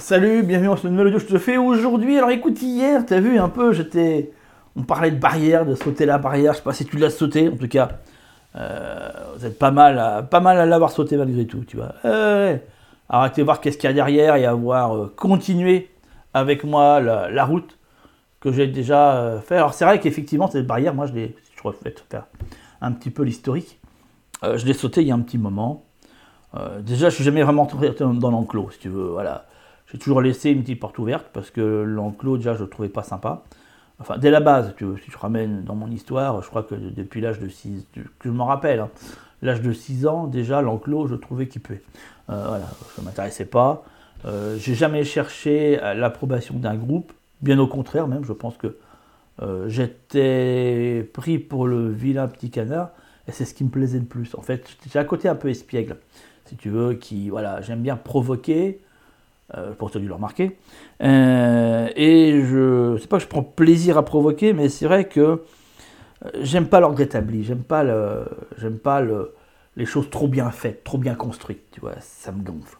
Salut, bienvenue dans ce nouvel audio que je te fais aujourd'hui. Alors écoute, hier, t'as vu un peu, j'étais. On parlait de barrière, de sauter la barrière. Je sais pas si tu l'as sauté, en tout cas. Euh, vous êtes pas mal à, pas mal à l'avoir sauté malgré tout, tu vois. Euh, arrêtez de voir qu'est-ce qu'il y a derrière et avoir euh, continué avec moi la, route que j'ai déjà euh, fait. Alors c'est vrai qu'effectivement, cette barrière, moi je l'ai. Je refais faire un petit peu l'historique. je l'ai sauté il y a un petit moment. déjà, je suis jamais vraiment entré dans l'enclos, si tu veux. Voilà. J'ai toujours laissé une petite porte ouverte parce que l'enclos, déjà, je ne trouvais pas sympa. Enfin, dès la base, tu, si je ramène dans mon histoire, je crois que depuis l'âge de 6, que je m'en rappelle, hein, l'âge de 6 ans, déjà, l'enclos, je trouvais qu'il puait. Euh, voilà, ça ne m'intéressait pas. Euh, j'ai jamais cherché l'approbation d'un groupe, bien au contraire, même, je pense que euh, j'étais pris pour le vilain petit canard, et c'est ce qui me plaisait le plus. En fait, j'ai un côté un peu espiègle, si tu veux, qui, voilà, j'aime bien provoquer, euh, pour te dû le remarquer. Euh, et je sais pas que je prends plaisir à provoquer, mais c'est vrai que euh, j'aime pas l'ordre établi, j'aime pas j'aime pas le, les choses trop bien faites, trop bien construites, tu vois, ça me gonfle.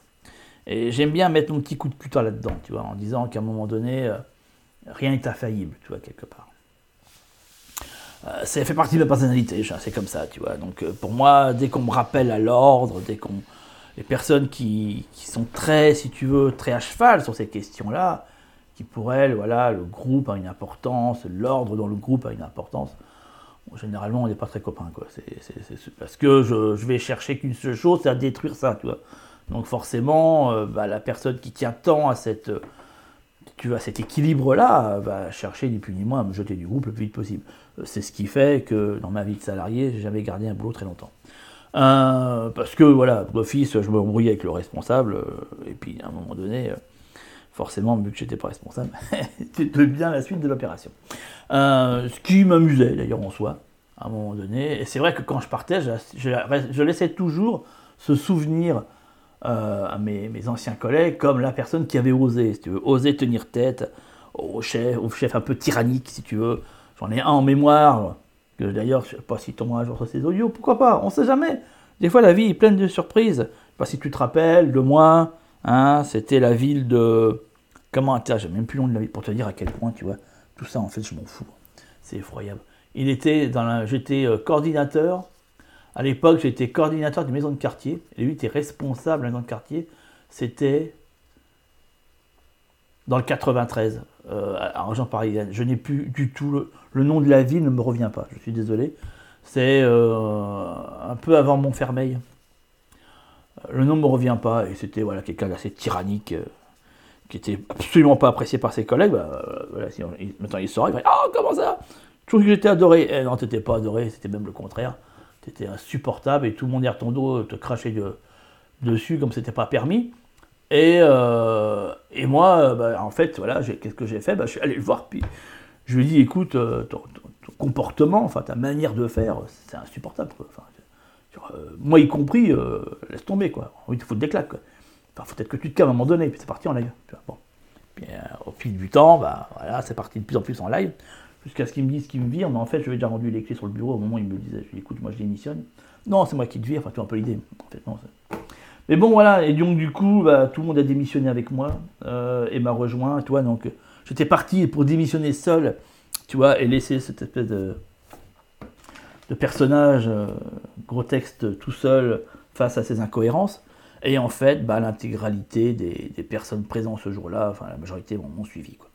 Et j'aime bien mettre mon petit coup de putain là-dedans, tu vois, en disant qu'à un moment donné, rien n'est infaillible, tu vois, quelque part. ça fait partie de ma personnalité, c'est comme ça, tu vois. Donc pour moi, dès qu'on me rappelle à l'ordre, dès qu'on les personnes qui, sont très, si tu veux, très à cheval sur ces questions-là, qui pour elles, voilà, le groupe a une importance, l'ordre dans le groupe a une importance. généralement, on n'est pas très copains, quoi. Parce que je, vais chercher qu'une seule chose, c'est à détruire ça, tu vois. Donc forcément, euh, bah, la personne qui tient tant à cet équilibre-là va chercher ni plus ni moins à me jeter du groupe le plus vite possible. C'est ce qui fait que dans ma vie de salarié, j'ai jamais gardé un boulot très longtemps. Euh, parce que voilà, d'office, je me embrouillais avec le responsable, euh, et puis à un moment donné, euh, forcément, vu que j'étais pas responsable, c'était bien la suite de l'opération. ce qui m'amusait d'ailleurs en soi, à un moment donné, et c'est vrai que quand je partais, je, laissais toujours ce souvenir à mes, mes, anciens collègues comme la personne qui avait osé, si tu veux, osé tenir tête au chef, au chef un peu tyrannique, si tu veux. J'en ai un en mémoire, D'ailleurs, je ne sais pas si tombera un jour sur ces audios, pourquoi pas, on ne sait jamais. Des fois, la vie est pleine de surprises. Je sais pas si tu te rappelles de moi, hein, c'était la ville de. Comment J'ai même plus nom de la ville pour te dire à quel point, tu vois. Tout ça, en fait, je m'en fous. C'est effroyable. Il était dans la... J'étais euh, coordinateur. À l'époque, j'étais coordinateur d'une maison de quartier. Et lui était responsable de la maison de quartier. C'était dans le 93, euh, à région parisienne. Je n'ai plus du tout le, nom de la ville ne me revient pas. Je suis désolé. C'est euh, un peu avant Montfermeil. Euh, le nom ne me revient pas et c'était voilà quelqu'un d'assez tyrannique qui était absolument pas apprécié par ses collègues. Bah, voilà, maintenant il sort, il va oh comment ça? Je trouve que j'étais adoré. Eh non, t'étais pas adoré, c'était même le contraire. T'étais insupportable et tout le monde derrière ton dos te crachait dessus comme c'était pas permis. Et, euh, et moi, euh, bah, en fait, voilà, qu'est-ce que j'ai fait? Bah, Je suis allé le voir, puis je lui ai dit, écoute, euh, ton, comportement, enfin ta manière de faire, c'est insupportable. moi y compris, laisse tomber, quoi. Il te faut claques. Quoi. Enfin, faut peut-être que tu te calmes à un moment donné, puis c'est parti en live. Bon. Au fil du temps, bah, voilà, c'est parti de plus en plus en live, jusqu'à ce qu'il me dise qu'il me vire, mais en fait, je lui ai déjà rendu les clés sur le bureau au moment où il me disait, je écoute, moi je démissionne. Non, c'est moi qui te vire, enfin, tu as un peu l'idée. En fait, non, mais bon, voilà, et donc du coup, bah, tout le monde a démissionné avec moi euh, et m'a rejoint, tu vois, donc j'étais parti pour démissionner seul, tu vois, et laisser cette espèce de, personnage, euh, gros texte tout seul face à ces incohérences. Et en fait, bah, l'intégralité des, personnes présentes ce jour-là, enfin la majorité m'ont suivi. Quoi.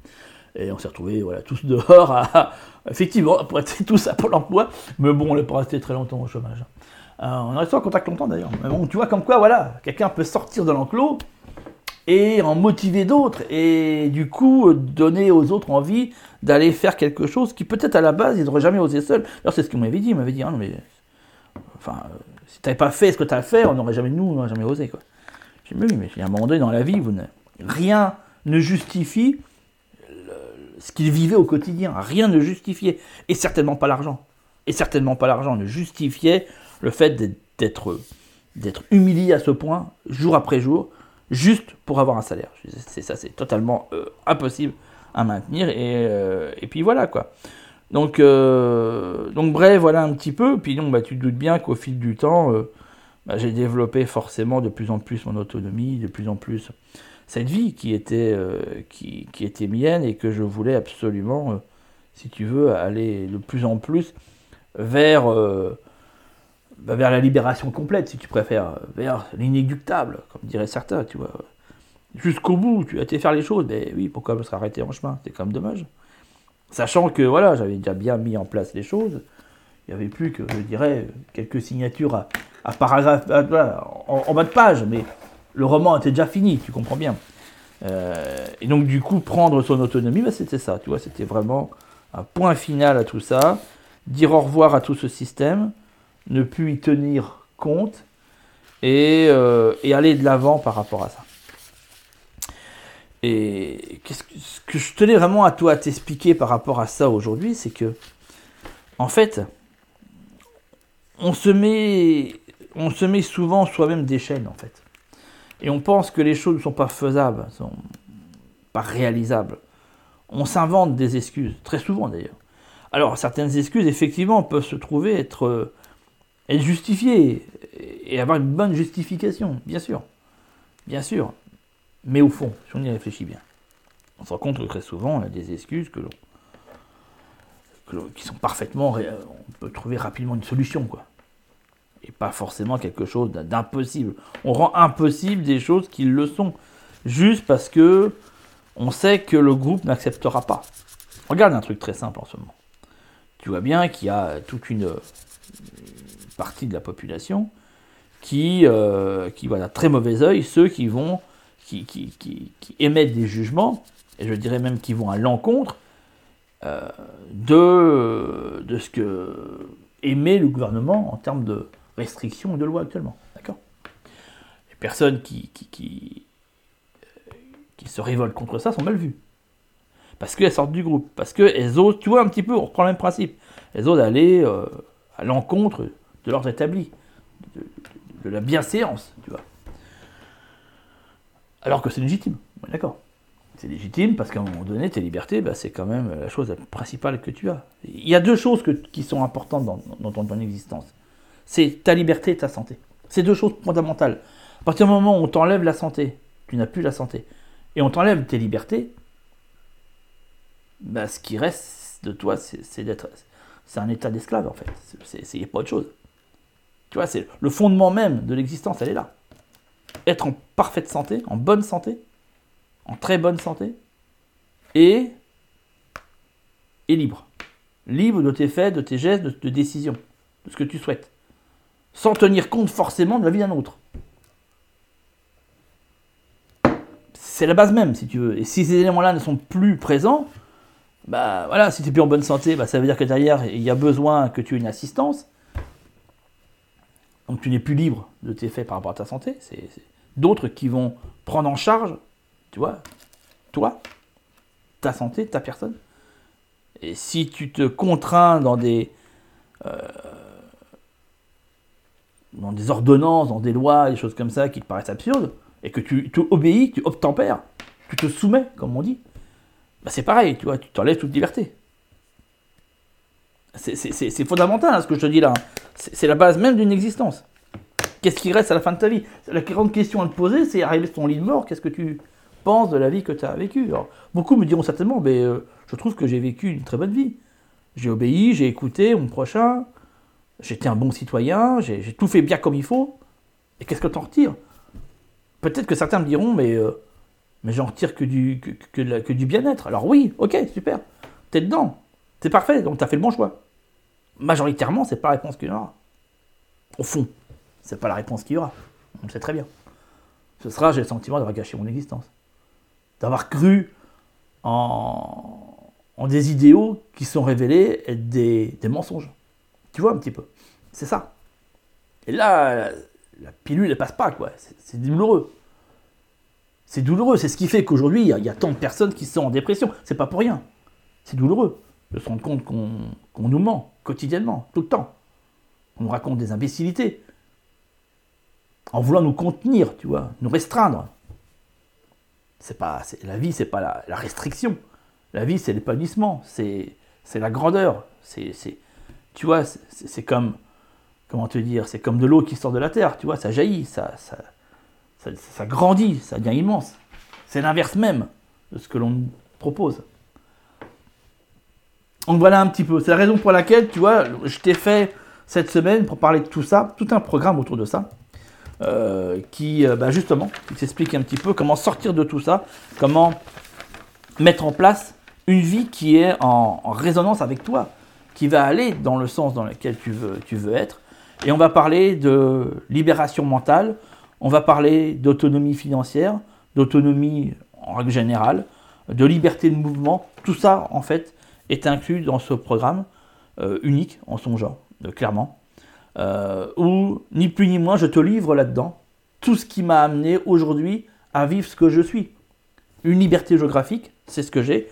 Et on s'est retrouvés voilà, tous dehors, à, effectivement, pour être tous à Pôle emploi, mais bon, on n'est pas resté très longtemps au chômage. On resté en contact longtemps d'ailleurs. Tu vois comme quoi, voilà, quelqu'un peut sortir de l'enclos et en motiver d'autres et du coup donner aux autres envie d'aller faire quelque chose qui peut-être à la base ils n'auraient jamais osé seul. Alors c'est ce qu'il m'avait dit, il m'avait dit, ah non mais, enfin, euh, si tu n'avais pas fait ce que tu as fait, on n'aurait jamais, nous, on n'aurait jamais osé quoi. J'ai dit, mais a un moment donné dans la vie, vous rien ne justifie ce qu'il vivait au quotidien, rien ne justifiait, et certainement pas l'argent. Et certainement pas l'argent ne justifiait le fait d'être d'être humilié à ce point, jour après jour, juste pour avoir un salaire. C'est ça, c'est totalement euh, impossible à maintenir. Et, euh, et, puis voilà quoi. Donc, euh, donc bref, voilà un petit peu. Puis donc, bah, tu te doutes bien qu'au fil du temps, bah, j'ai développé forcément de plus en plus mon autonomie, de plus en plus cette vie qui était, euh, qui, était mienne et que je voulais absolument, si tu veux, aller de plus en plus vers, vers la libération complète, si tu préfères, vers l'inéductable, comme diraient certains, tu vois. Jusqu'au bout, tu as été faire les choses, mais oui, pourquoi me serais arrêté en chemin C'est quand même dommage. Sachant que voilà, j'avais déjà bien mis en place les choses, il n'y avait plus que, je dirais, quelques signatures à, paragraphe, en, en, bas de page, mais le roman était déjà fini, tu comprends bien. Euh, et donc du coup, prendre son autonomie, bah, c'était ça, tu vois, c'était vraiment un point final à tout ça, dire au revoir à tout ce système, ne plus y tenir compte et, euh, aller de l'avant par rapport à ça. Et ce que je tenais vraiment à toi à t'expliquer par rapport à ça aujourd'hui, c'est que, en fait, on se met, on se met souvent soi-même des chaînes, en fait et on pense que les choses ne sont pas faisables, sont pas réalisables. On s'invente des excuses, très souvent d'ailleurs. Alors certaines excuses, effectivement, peuvent se trouver être, euh, être justifiées et avoir une bonne justification, bien sûr. Bien sûr. Mais au fond, si on y réfléchit bien, on se rend compte que très souvent, on a des excuses que l'on, qui sont parfaitement, on peut trouver rapidement une solution, quoi et pas forcément quelque chose d'impossible. On rend impossible des choses qui le sont, juste parce que on sait que le groupe n'acceptera pas. Regarde un truc très simple en ce moment. Tu vois bien qu'il y a toute une partie de la population qui, euh, qui voit très mauvais oeil ceux qui vont, qui, qui, qui, émettent des jugements, et je dirais même qui vont à l'encontre euh, de, de ce que émet le gouvernement en termes de, restrictions de loi actuellement. D'accord? Les personnes qui, qui, qui, qui, se révoltent contre ça sont mal vues. Parce qu'elles sortent du groupe. Parce qu'elles osent, tu vois, un petit peu, on reprend le même principe. Elles osent aller euh, à l'encontre de l'ordre établi, de, la bienséance, tu vois. Alors que c'est légitime, d'accord. C'est légitime parce qu'à un moment donné, tes libertés, bah, c'est quand même la chose principale que tu as. Il y a deux choses qui sont importantes dans, ton existence c'est ta liberté et ta santé. C'est deux choses fondamentales. À partir du moment où on t'enlève la santé, tu n'as plus la santé, et on t'enlève tes libertés, bah, ce qui reste de toi, c'est d'être. C'est un état d'esclave en fait. C'est pas autre chose. Tu vois, c'est le fondement même de l'existence, elle est là. Être en parfaite santé, en bonne santé, en très bonne santé, et, et libre. Libre de tes faits, de tes gestes, de, de décisions, de ce que tu souhaites sans tenir compte forcément de la vie d'un autre. C'est la base même, si tu veux. Et si ces éléments-là ne sont plus présents, bah voilà, si tu n'es plus en bonne santé, bah, ça veut dire que derrière, il y a besoin que tu aies une assistance. Donc tu n'es plus libre de tes faits par rapport à ta santé. C'est d'autres qui vont prendre en charge, tu vois, toi, ta santé, ta personne. Et si tu te contrains dans des, euh, dans des ordonnances, dans des lois, des choses comme ça qui te paraissent absurdes, et que tu, obéis, tu obtempères, tu te soumets, comme on dit, bah c'est pareil, tu vois, tu t'enlèves toute liberté. C'est fondamental hein, ce que je te dis là. C'est la base même d'une existence. Qu'est-ce qui reste à la fin de ta vie? La grande question à te poser, c'est arriver sur ton lit de mort, qu'est-ce que tu penses de la vie que tu as vécue Beaucoup me diront certainement, mais euh, je trouve que j'ai vécu une très bonne vie. J'ai obéi, j'ai écouté mon prochain, J'étais un bon citoyen, j'ai tout fait bien comme il faut. Et qu'est-ce que tu en retires? Peut-être que certains me diront, mais, euh, mais j'en retire que du, bien-être. Alors oui, ok, super. T'es dedans. C'est parfait, donc t'as fait le bon choix. Majoritairement, c'est pas la réponse qu'il y aura. Au fond, c'est pas la réponse qu'il y aura. On le sait très bien. Ce sera, j'ai le sentiment d'avoir gâché mon existence. D'avoir cru en, en, des idéaux qui sont révélés être des, des mensonges. Tu vois un petit peu. C'est ça. Et là, la, pilule, ne passe pas, quoi. C'est douloureux. C'est douloureux. C'est ce qui fait qu'aujourd'hui, il y, a tant de personnes qui sont en dépression. C'est pas pour rien. C'est douloureux de se rendre compte qu'on nous ment quotidiennement, tout le temps. On nous raconte des imbécilités. En voulant nous contenir, tu vois, nous restreindre. C'est pas, la vie, c'est pas la, restriction. La vie, c'est l'épanouissement, c'est la grandeur, c'est tu vois, c'est comme, comment te dire, c'est comme de l'eau qui sort de la terre, tu vois, ça jaillit, ça, ça, grandit, ça devient immense. C'est l'inverse même de ce que l'on propose. Donc voilà un petit peu, c'est la raison pour laquelle, tu vois, je t'ai fait cette semaine pour parler de tout ça, tout un programme autour de ça, euh, qui, euh, bah, justement, qui t'explique un petit peu comment sortir de tout ça, comment mettre en place une vie qui est en, résonance avec toi, qui va aller dans le sens dans lequel tu veux, tu veux être. Et on va parler de libération mentale, on va parler d'autonomie financière, d'autonomie en règle générale, de liberté de mouvement. Tout ça, en fait, est inclus dans ce programme euh, unique en son genre, euh, clairement. Euh, où, ni plus ni moins, je te livre là-dedans tout ce qui m'a amené aujourd'hui à vivre ce que je suis. Une liberté géographique, c'est ce que j'ai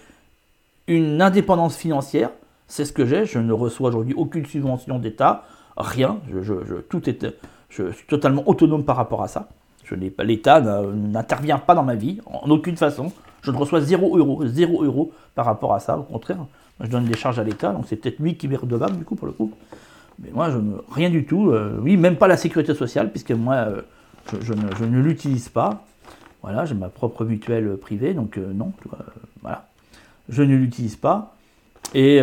une indépendance financière, c'est ce que j'ai. Je ne reçois aujourd'hui aucune subvention d'État, rien. Tout est, je suis totalement autonome par rapport à ça. Je n'ai pas, l'État n'intervient pas dans ma vie en aucune façon. Je ne reçois 0 euros, 0 euros par rapport à ça. Au contraire, je donne des charges à l'État, donc c'est peut-être lui qui m'est redevable du coup pour le coup. Mais moi, rien du tout. Euh, oui, même pas la sécurité sociale, puisque moi, euh, je, ne, l'utilise pas. Voilà, j'ai ma propre mutuelle privée, donc euh, non. voilà je ne l'utilise pas. Et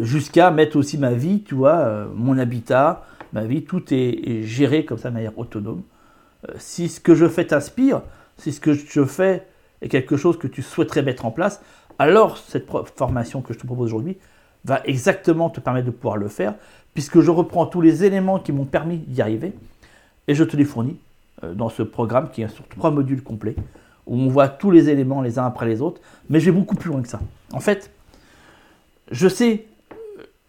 jusqu'à mettre aussi ma vie, tu vois, mon habitat, ma vie, tout est, géré comme ça de manière autonome. Euh, si ce que je fais t'inspire, si ce que je fais est quelque chose que tu souhaiterais mettre en place, alors cette formation que je te propose aujourd'hui va exactement te permettre de pouvoir le faire, puisque je reprends tous les éléments qui m'ont permis d'y arriver et je te les fournis dans ce programme qui est sur trois modules complets où on voit tous les éléments les uns après les autres, mais je vais beaucoup plus loin que ça. En fait, je sais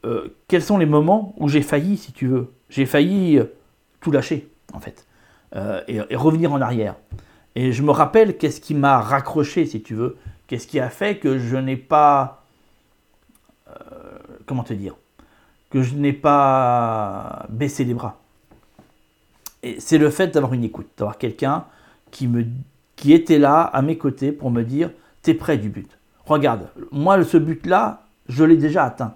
euh, quels sont les moments où j'ai failli, si tu veux. J'ai failli euh, tout lâcher, en fait, euh, et, revenir en arrière. Et je me rappelle qu'est-ce qui m'a raccroché, si tu veux, qu'est-ce qui a fait que je n'ai pas... comment te dire Que je n'ai pas baissé les bras. Et c'est le fait d'avoir une écoute, d'avoir quelqu'un qui me qui était là à mes côtés pour me dire T'es près du but. Regarde, moi, ce but-là, je l'ai déjà atteint.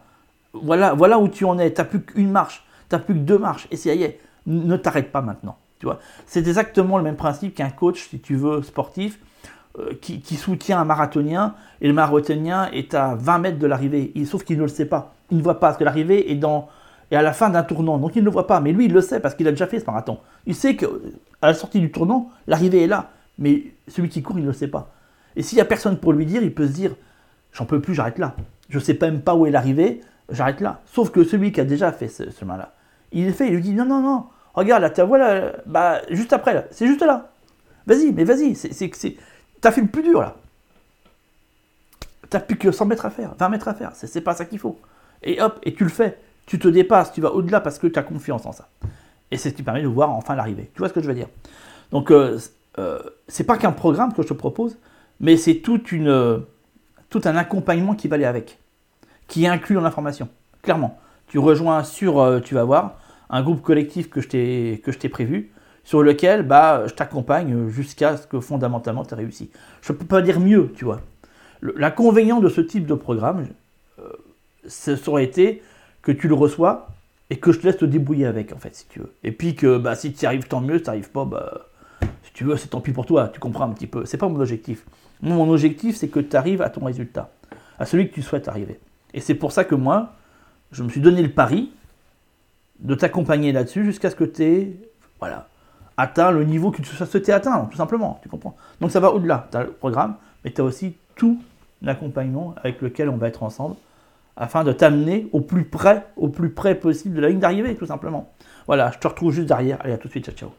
Voilà, voilà où tu en es. Tu n'as plus qu'une marche, tu n'as plus que deux marches. Et ça y est, ne t'arrête pas maintenant. Tu vois, c'est exactement le même principe qu'un coach, si tu veux, sportif, euh, qui, soutient un marathonien et le marathonien est à 20 mètres de l'arrivée. Sauf qu'il ne le sait pas. Il ne voit pas parce que l'arrivée est dans et à la fin d'un tournant. Donc il ne le voit pas. Mais lui, il le sait parce qu'il a déjà fait ce marathon. Il sait qu'à la sortie du tournant, l'arrivée est là mais celui qui court, il ne le sait pas. Et s'il n'y a personne pour lui dire, il peut se dire J'en peux plus, j'arrête là. Je ne sais même pas où est l'arrivée, j'arrête là. Sauf que celui qui a déjà fait ce chemin-là, il est fait, il lui dit Non, non, non, regarde là, ta voilà, bah, juste après, là, c'est juste là. Vas-y, mais vas-y, c'est, t'as fait le plus dur là. T'as plus que 100 mètres à faire, 20 mètres à faire, c'est, pas ça qu'il faut. Et hop, et tu le fais. Tu te dépasses, tu vas au-delà parce que tu as confiance en ça. Et c'est ce qui permet de voir enfin l'arrivée. Tu vois ce que je veux dire? Donc, euh, euh, c'est pas qu'un programme que je te propose, mais c'est toute une, tout un accompagnement qui va aller avec, qui est inclus dans clairement. Tu rejoins sur, euh, tu vas voir, un groupe collectif que je t'ai prévu, sur lequel bah, je t'accompagne jusqu'à ce que fondamentalement tu aies réussi. Je ne peux pas dire mieux, tu vois. L'inconvénient de ce type de programme, euh, ça aurait été que tu le reçois et que je te laisse te débrouiller avec, en fait, si tu veux. Et puis que bah, si tu y arrives, tant mieux, si tu n'y arrives pas, bah, si tu veux, c'est tant pis pour toi, tu comprends un petit peu. C'est pas mon objectif. mon objectif, c'est que tu arrives à ton résultat, à celui que tu souhaites arriver. Et c'est pour ça que moi, je me suis donné le pari de t'accompagner là-dessus jusqu'à ce que tu aies voilà, atteint le niveau que tu souhaitais atteindre, tout simplement. Tu comprends Donc ça va au-delà. Tu as le programme, mais tu as aussi tout l'accompagnement avec lequel on va être ensemble afin de t'amener au plus près, au plus près possible de la ligne d'arrivée, tout simplement. Voilà, je te retrouve juste derrière. Allez, à tout de suite, ciao, ciao.